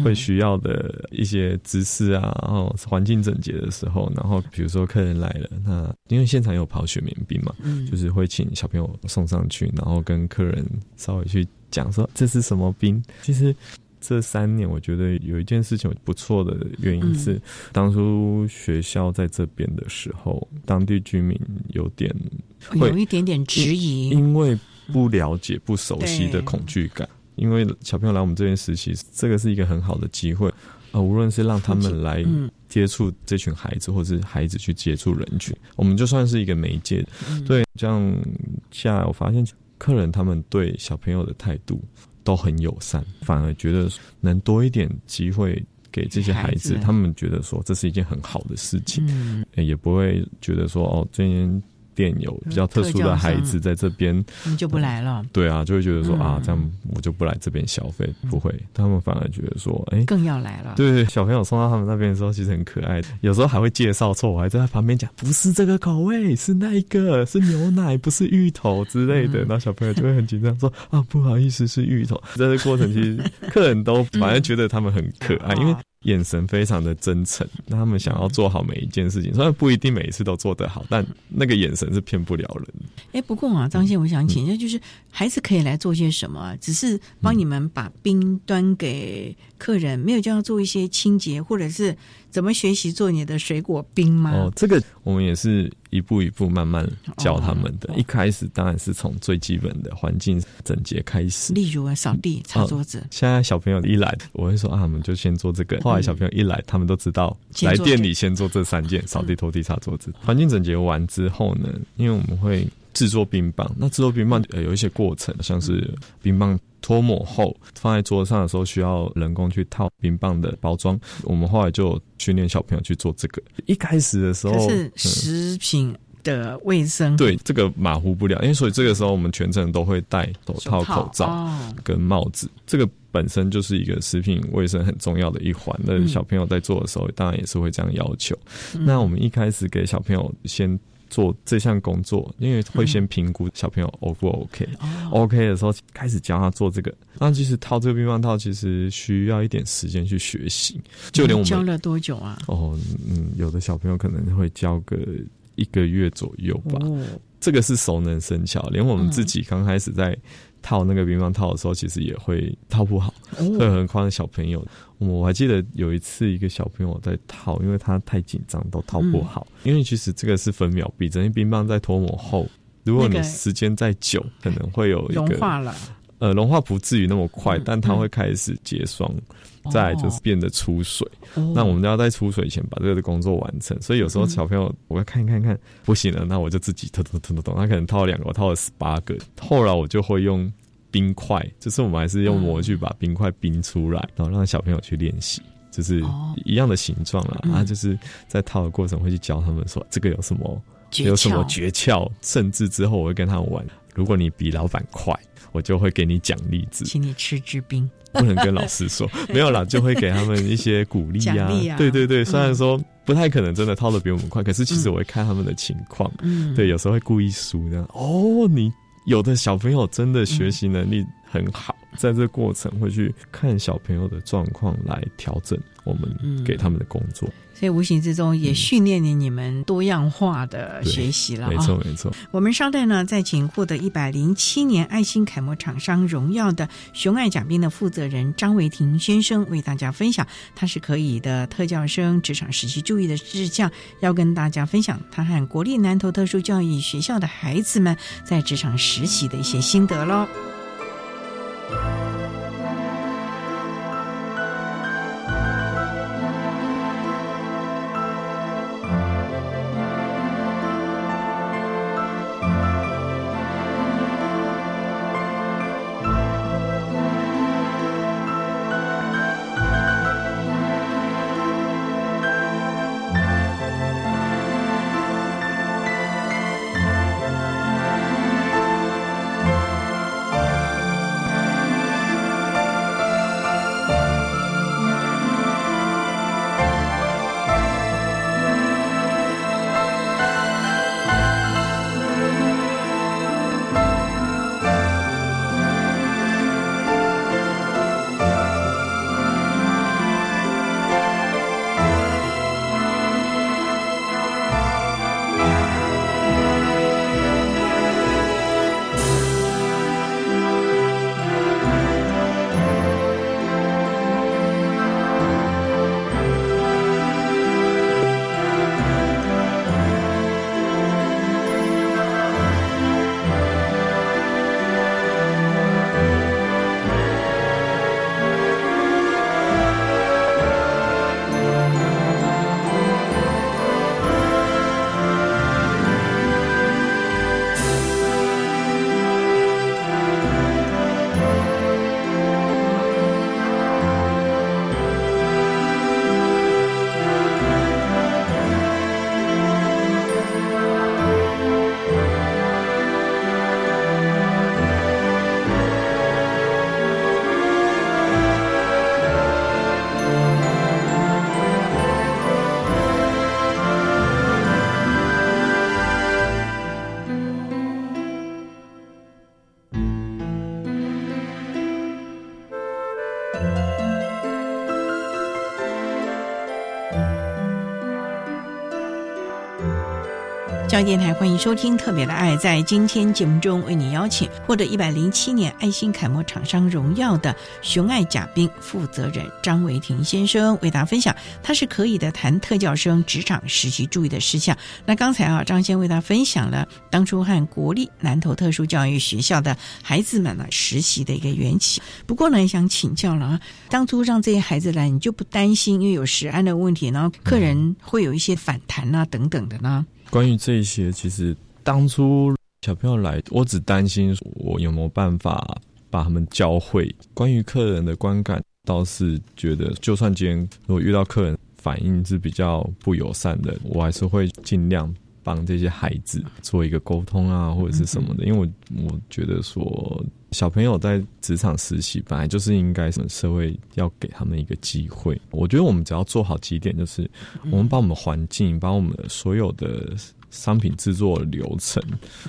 Speaker 5: 会需要的一些知识啊，然后环境整洁的时候，然后比如说客人来了，那因为现场有跑雪棉冰嘛，
Speaker 1: 嗯。
Speaker 5: 就是会请小朋友送上去，然后跟客人稍微去讲说这是什么冰，其实。这三年，我觉得有一件事情不错的原因是，当初学校在这边的时候，当地居民有点会
Speaker 1: 有一点点质疑，
Speaker 5: 因为不了解、不熟悉的恐惧感。因为小朋友来我们这边实习，这个是一个很好的机会啊，无论是让他们来接触这群孩子，或是孩子去接触人群，我们就算是一个媒介。对，这样下来我发现，客人他们对小朋友的态度。都很友善，反而觉得能多一点机会给这些孩子，他们觉得说这是一件很好的事情，
Speaker 1: 嗯、
Speaker 5: 也不会觉得说哦，这间店有比较特殊的孩子在这边，
Speaker 1: 你就不来了。
Speaker 5: 对啊，就会觉得说、
Speaker 1: 嗯、
Speaker 5: 啊，这样我就不来这边消费，不会，他们反而觉得说，哎，
Speaker 1: 更要来了。
Speaker 5: 对对，小朋友送到他们那边的时候，其实很可爱的，有时候还会介绍错，我还在他旁边讲，不是这个口味，是那一个，是牛奶，不是芋头之类的。然后小朋友就会很紧张，说啊，不好意思，是芋头。在这个过程其实客人都 反而觉得他们很可爱，因为。眼神非常的真诚，那他们想要做好每一件事情，虽然不一定每一次都做得好，但那个眼神是骗不了人。
Speaker 1: 哎，不过啊，张先，我想请教，就是孩子可以来做些什么？只是帮你们把冰端给客人，没有就要做一些清洁，或者是怎么学习做你的水果冰吗？
Speaker 5: 哦，这个我们也是一步一步慢慢教他们的。一开始当然是从最基本的环境整洁开始，
Speaker 1: 例如啊，扫地、擦桌子。
Speaker 5: 现在小朋友一来，我会说啊，我们就先做这个。后来小朋友一来，他们都知道来店里先做这三件：扫地、拖地、擦桌子。环境整洁完之后呢，因为我们会制作冰棒，那制作冰棒呃有一些过程，像是冰棒。脱模后放在桌上的时候，需要人工去套冰棒的包装。我们后来就训练小朋友去做这个。一开始的时候，
Speaker 1: 是食品的卫生，
Speaker 5: 对这个马虎不了，因为所以这个时候我们全程都会戴手套、口罩跟帽子。这个本身就是一个食品卫生很重要的一环。那小朋友在做的时候，当然也是会这样要求。那我们一开始给小朋友先。做这项工作，因为会先评估小朋友 O 不 OK，OK 的时候开始教他做这个。那其实套这个乒乓套，其实需要一点时间去学习。就连我们
Speaker 1: 教了多久啊？
Speaker 5: 哦，嗯，有的小朋友可能会教个一个月左右吧。这个是熟能生巧，连我们自己刚开始在。套那个乒乓套的时候，其实也会套不好，所以很夸小朋友。我还记得有一次，一个小朋友在套，因为他太紧张，都套不好。因为其实这个是分秒必争，因为冰棒在脱模后，如果你时间再久，可能会有一个
Speaker 1: 融化了。
Speaker 5: 呃，融化不至于那么快，但它会开始结霜，再就是变得出水。那我们要在出水前把这个的工作完成。所以有时候小朋友，我要看一看看，不行了，那我就自己偷偷偷偷偷。他可能套了两个，我套了十八个。后来我就会用冰块，就是我们还是用模具把冰块冰出来，然后让小朋友去练习，就是一样的形状啦。然后就是在套的过程会去教他们说这个有什么有什么诀窍，甚至之后我会跟他们玩，如果你比老板快。我就会给你奖励子，
Speaker 1: 请你吃支冰，
Speaker 5: 不能跟老师说，没有啦，就会给他们一些鼓励
Speaker 1: 呀，
Speaker 5: 对对对，虽然说不太可能真的套的比我们快，可是其实我会看他们的情况，嗯，对，有时候会故意输这样，哦，你有的小朋友真的学习能力很好，在这过程会去看小朋友的状况来调整我们给他们的工作。
Speaker 1: 所以无形之中也训练了你们多样化的学习了
Speaker 5: 没错没错。
Speaker 1: 我们稍待呢，再请获得一百零七年爱心楷模厂商荣耀的熊爱甲兵的负责人张维廷先生为大家分享他是可以的特教生职场实习注意的事项，要跟大家分享他和国立南投特殊教育学校的孩子们在职场实习的一些心得喽。教育电台欢迎收听《特别的爱》。在今天节目中，为你邀请获得一百零七年爱心楷模厂商荣耀的熊爱甲兵负责人张维庭先生，为大家分享他是可以的谈特教生职场实习注意的事项。那刚才啊，张先为大家分享了当初和国立南投特殊教育学校的孩子们呢实习的一个缘起。不过呢，也想请教了啊，当初让这些孩子来，你就不担心因为有食安的问题，然后客人会有一些反弹啊等等的呢？
Speaker 5: 关于这些，其实当初小朋友来，我只担心我有没有办法把他们教会。关于客人的观感，倒是觉得，就算今天如果遇到客人反应是比较不友善的，我还是会尽量帮这些孩子做一个沟通啊，或者是什么的。因为我我觉得说，小朋友在职场实习本来就是应该什么社会要给他们一个机会。我觉得我们只要做好几点，就是我们把我们环境，把我们所有的。商品制作流程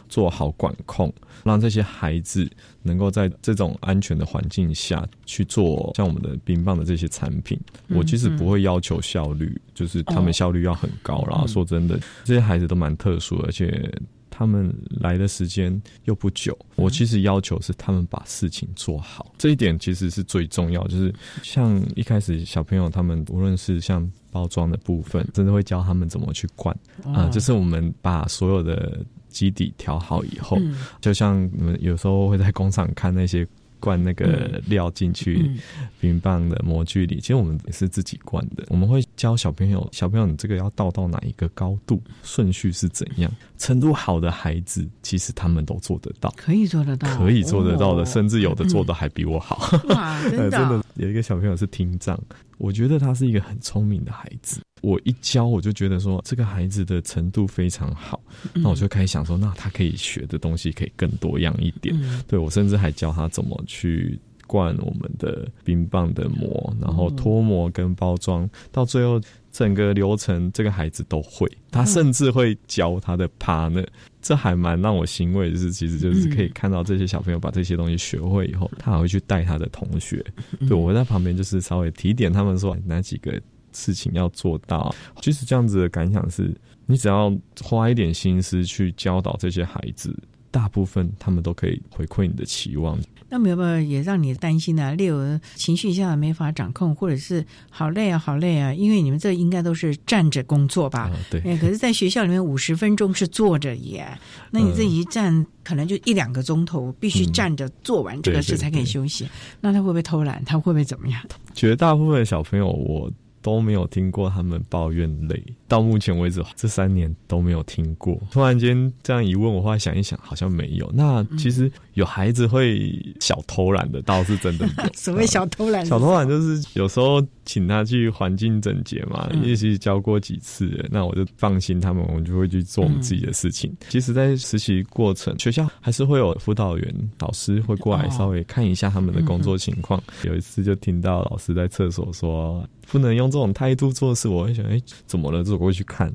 Speaker 5: 做好管控，让这些孩子能够在这种安全的环境下去做像我们的冰棒的这些产品。我其实不会要求效率，就是他们效率要很高。然后说真的，这些孩子都蛮特殊，而且他们来的时间又不久。我其实要求是他们把事情做好，这一点其实是最重要。就是像一开始小朋友他们，无论是像。包装的部分，真的会教他们怎么去灌啊！就是我们把所有的基底调好以后，就像你们有时候会在工厂看那些。灌那个料进去冰棒的模具里，其实我们也是自己灌的。我们会教小朋友，小朋友你这个要倒到哪一个高度，顺序是怎样？程度好的孩子，其实他们都做得到，
Speaker 1: 可以做得到，
Speaker 5: 可以做得到的，甚至有的做的还比我好。
Speaker 1: 哇，真的！
Speaker 5: 有一个小朋友是听障，我觉得他是一个很聪明的孩子。我一教，我就觉得说这个孩子的程度非常好，那我就开始想说，那他可以学的东西可以更多样一点。对我甚至还教他怎么去灌我们的冰棒的膜，然后脱膜跟包装，到最后整个流程这个孩子都会。他甚至会教他的 partner，这还蛮让我欣慰就是，其实就是可以看到这些小朋友把这些东西学会以后，他还会去带他的同学。对我在旁边就是稍微提点他们说哪几个。事情要做到，其实这样子的感想是，你只要花一点心思去教导这些孩子，大部分他们都可以回馈你的期望。
Speaker 1: 那有没有也让你担心呢？例如情绪一下没法掌控，或者是好累啊，好累啊？因为你们这应该都是站着工作吧？
Speaker 5: 对。
Speaker 1: 哎，可是，在学校里面五十分钟是坐着耶，那你这一站可能就一两个钟头，必须站着做完这个事才可以休息。那他会不会偷懒？他会不会怎么样？
Speaker 5: 绝大部分小朋友，我。都没有听过他们抱怨累，到目前为止这三年都没有听过。突然间这样一问，我后来想一想，好像没有。那其实有孩子会小偷懒的，倒是真的有。
Speaker 1: 所谓小偷懒，
Speaker 5: 小偷懒就是有时候请他去环境整洁嘛，也是教过几次，那我就放心他们，我们就会去做我们自己的事情。其实，在实习过程，学校还是会有辅导员、老师会过来稍微看一下他们的工作情况。有一次就听到老师在厕所说。不能用这种态度做事，我会想，哎，怎么了？走过去看，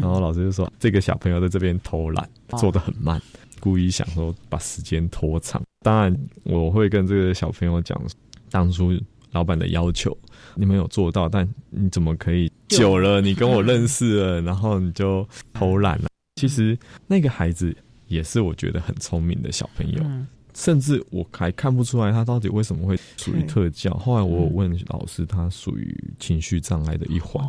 Speaker 5: 然后老师就说，这个小朋友在这边偷懒，做的很慢，故意想说把时间拖长。当然，我会跟这个小朋友讲，当初老板的要求你没有做到，但你怎么可以久了？你跟我认识了，然后你就偷懒了？其实那个孩子也是我觉得很聪明的小朋友。甚至我还看不出来他到底为什么会属于特教。后来我问老师，他属于情绪障碍的一环。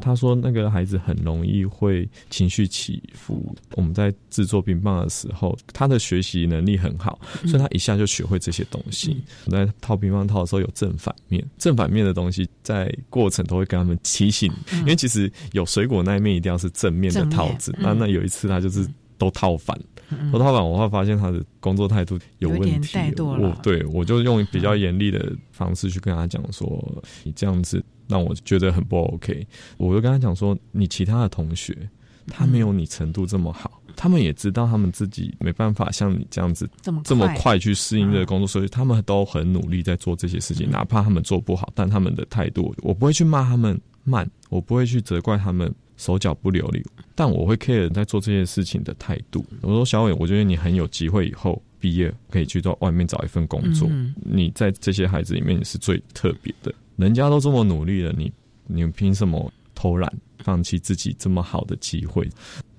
Speaker 5: 他说那个孩子很容易会情绪起伏。我们在制作冰棒的时候，他的学习能力很好，所以他一下就学会这些东西。在套冰棒套的时候有正反面，正反面的东西在过程都会跟他们提醒，因为其实有水果那一面一定要是正面的套子。那那有一次他就是都套反。说他板，我会发现他的工作态度有问题。我对我就用比较严厉的方式去跟他讲说：“你这样子让我觉得很不 OK。”我就跟他讲说：“你其他的同学，他没有你程度这么好，他们也知道他们自己没办法像你这样子这么快去适应这个工作，所以他们都很努力在做这些事情。哪怕他们做不好，但他们的态度，我不会去骂他们慢，我不会去责怪他们。”手脚不流利，但我会 care 在做这些事情的态度。我说小伟，我觉得你很有机会，以后毕业可以去到外面找一份工作。你在这些孩子里面你是最特别的，人家都这么努力了，你你凭什么偷懒，放弃自己这么好的机会？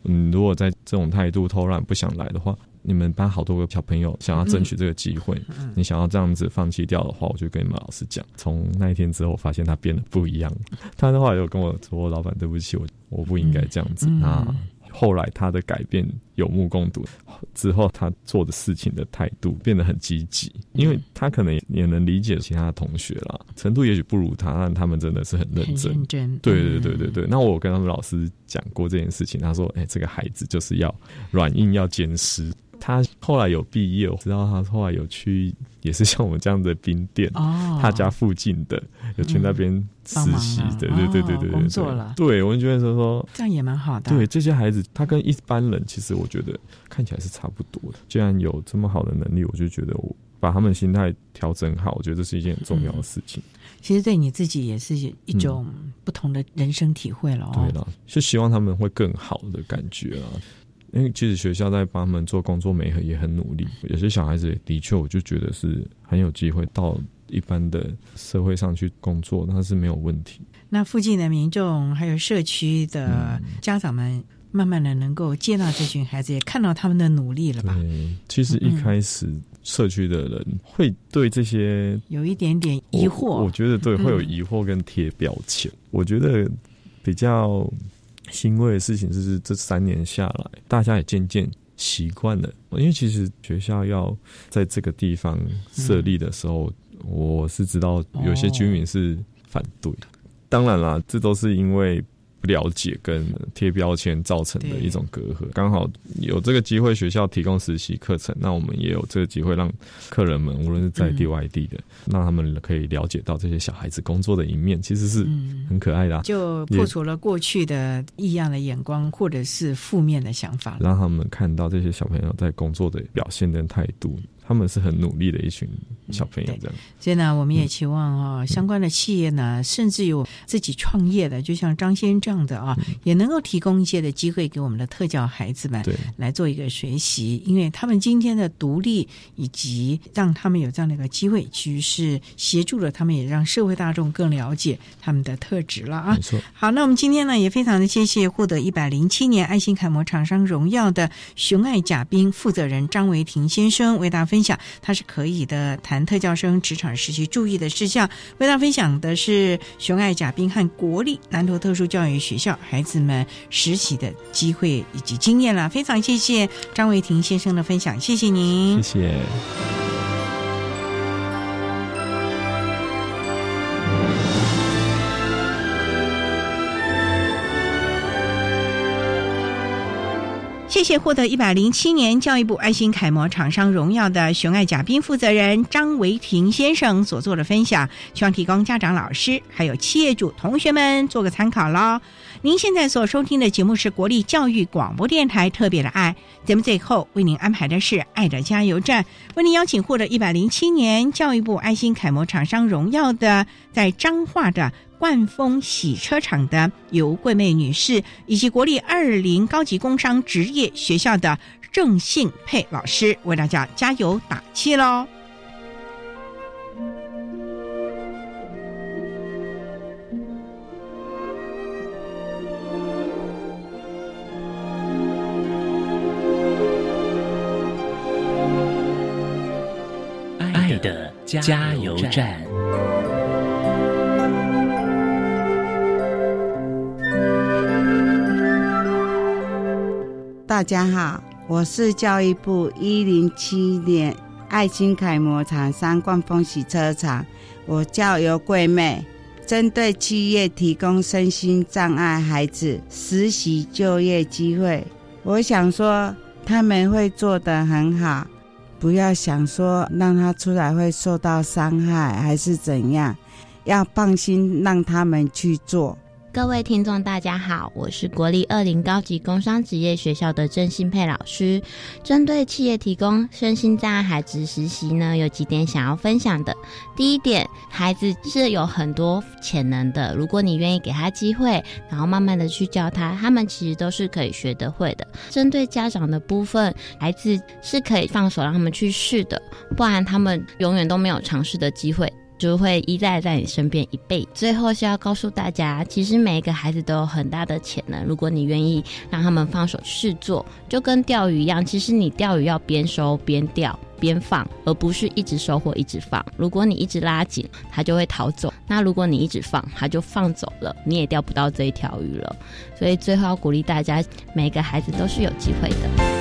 Speaker 5: 嗯，如果在这种态度偷懒不想来的话，你们班好多个小朋友想要争取这个机会，你想要这样子放弃掉的话，我就跟你们老师讲。从那一天之后，发现他变得不一样。他的话有跟我说：“老板，对不起，我我不应该这样子。”那后来他的改变有目共睹，之后他做的事情的态度变得很积极，因为他可能也能理解其他的同学啦，程度也许不如他，但他们真的是很认真。
Speaker 1: 认真，
Speaker 5: 对对对对对。那我跟他们老师讲过这件事情，他说：“哎，这个孩子就是要软硬要兼施。”他后来有毕业，我知道他后来有去，也是像我们这样的冰店，哦，他家附近的有去那边实习，对对对对对，
Speaker 1: 工作了。
Speaker 5: 对，我就觉得说说
Speaker 1: 这样也蛮好的。
Speaker 5: 对这些孩子，他跟一般人其实我觉得看起来是差不多的。既然有这么好的能力，我就觉得我把他们心态调整好，我觉得这是一件很重要的事情。
Speaker 1: 其实对你自己也是一种不同的人生体会了。
Speaker 5: 对了，是希望他们会更好的感觉啊。因为其实学校在帮他们做工作，美和也很努力。有些小孩子的确，我就觉得是很有机会到一般的社会上去工作，那是没有问题。
Speaker 1: 那附近的民众还有社区的家长们，慢慢的能够接纳这群孩子，也看到他们的努力了吧？
Speaker 5: 对，其实一开始社区的人会对这些
Speaker 1: 有一点点疑惑，
Speaker 5: 我觉得对会有疑惑跟贴标签。我觉得比较。欣慰的事情就是这三年下来，大家也渐渐习惯了。因为其实学校要在这个地方设立的时候，我是知道有些居民是反对。当然啦，这都是因为。不了解跟贴标签造成的一种隔阂，刚好有这个机会，学校提供实习课程，那我们也有这个机会让客人们，无论是在地外地的，让他们可以了解到这些小孩子工作的一面，其实是很可爱的，
Speaker 1: 就破除了过去的异样的眼光或者是负面的想法，
Speaker 5: 让他们看到这些小朋友在工作的表现跟态度。他们是很努力的一群小朋友，这样。
Speaker 1: 所以呢，我们也期望啊，相关的企业呢，甚至有自己创业的，就像张先这样的啊，也能够提供一些的机会给我们的特教孩子们，来做一个学习。因为他们今天的独立，以及让他们有这样的一个机会，其实是协助了他们，也让社会大众更了解他们的特质了啊。
Speaker 5: 没错。
Speaker 1: 好，那我们今天呢，也非常的谢谢获得一百零七年爱心楷模厂商荣耀的雄爱甲兵负责人张维庭先生为大家。分享，他是可以的。谈特教生职场实习注意的事项，为大家分享的是熊爱甲兵和国立南投特殊教育学校孩子们实习的机会以及经验了。非常谢谢张维庭先生的分享，谢谢您，
Speaker 5: 谢谢。
Speaker 1: 谢谢获得一百零七年教育部爱心楷模厂商荣耀的熊爱甲兵负责人张维庭先生所做的分享，希望提供家长、老师还有企业主同学们做个参考喽。您现在所收听的节目是国立教育广播电台特别的爱节目，最后为您安排的是爱的加油站，为您邀请获得一百零七年教育部爱心楷模厂商荣耀的在彰化的。冠丰洗车厂的尤桂妹女士，以及国立二零高级工商职业学校的郑信佩老师，为大家加油打气喽！
Speaker 2: 爱的加油站。
Speaker 9: 大家好，我是教育部一零七年爱心楷模厂商冠风洗车厂，我叫尤桂妹，针对企业提供身心障碍孩子实习就业机会，我想说他们会做得很好，不要想说让他出来会受到伤害还是怎样，要放心让他们去做。
Speaker 10: 各位听众，大家好，我是国立二零高级工商职业学校的郑新佩老师。针对企业提供身心障碍孩子实习呢，有几点想要分享的。第一点，孩子是有很多潜能的，如果你愿意给他机会，然后慢慢的去教他，他们其实都是可以学得会的。针对家长的部分，孩子是可以放手让他们去试的，不然他们永远都没有尝试的机会。就会依赖在你身边一辈子。最后是要告诉大家，其实每一个孩子都有很大的潜能，如果你愿意让他们放手试做，就跟钓鱼一样，其实你钓鱼要边收边钓。边放，而不是一直收或一直放。如果你一直拉紧，它就会逃走；那如果你一直放，它就放走了，你也钓不到这一条鱼了。所以最后要鼓励大家，每个孩子都是有机会的。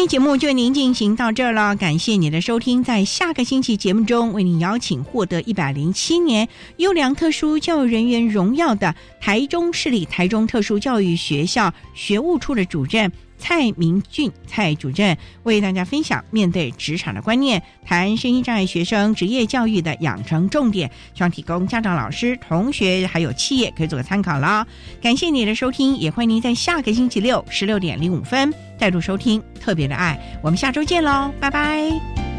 Speaker 1: 天节目就为您进行到这儿了，感谢您的收听。在下个星期节目中，为您邀请获得一百零七年优良特殊教育人员荣耀的台中市立台中特殊教育学校学务处的主任蔡明俊蔡主任，为大家分享面对职场的观念，谈身心障碍学生职业教育的养成重点，希望提供家长、老师、同学还有企业可以做个参考了。感谢你的收听，也欢迎您在下个星期六十六点零五分。再度收听特别的爱，我们下周见喽，拜拜。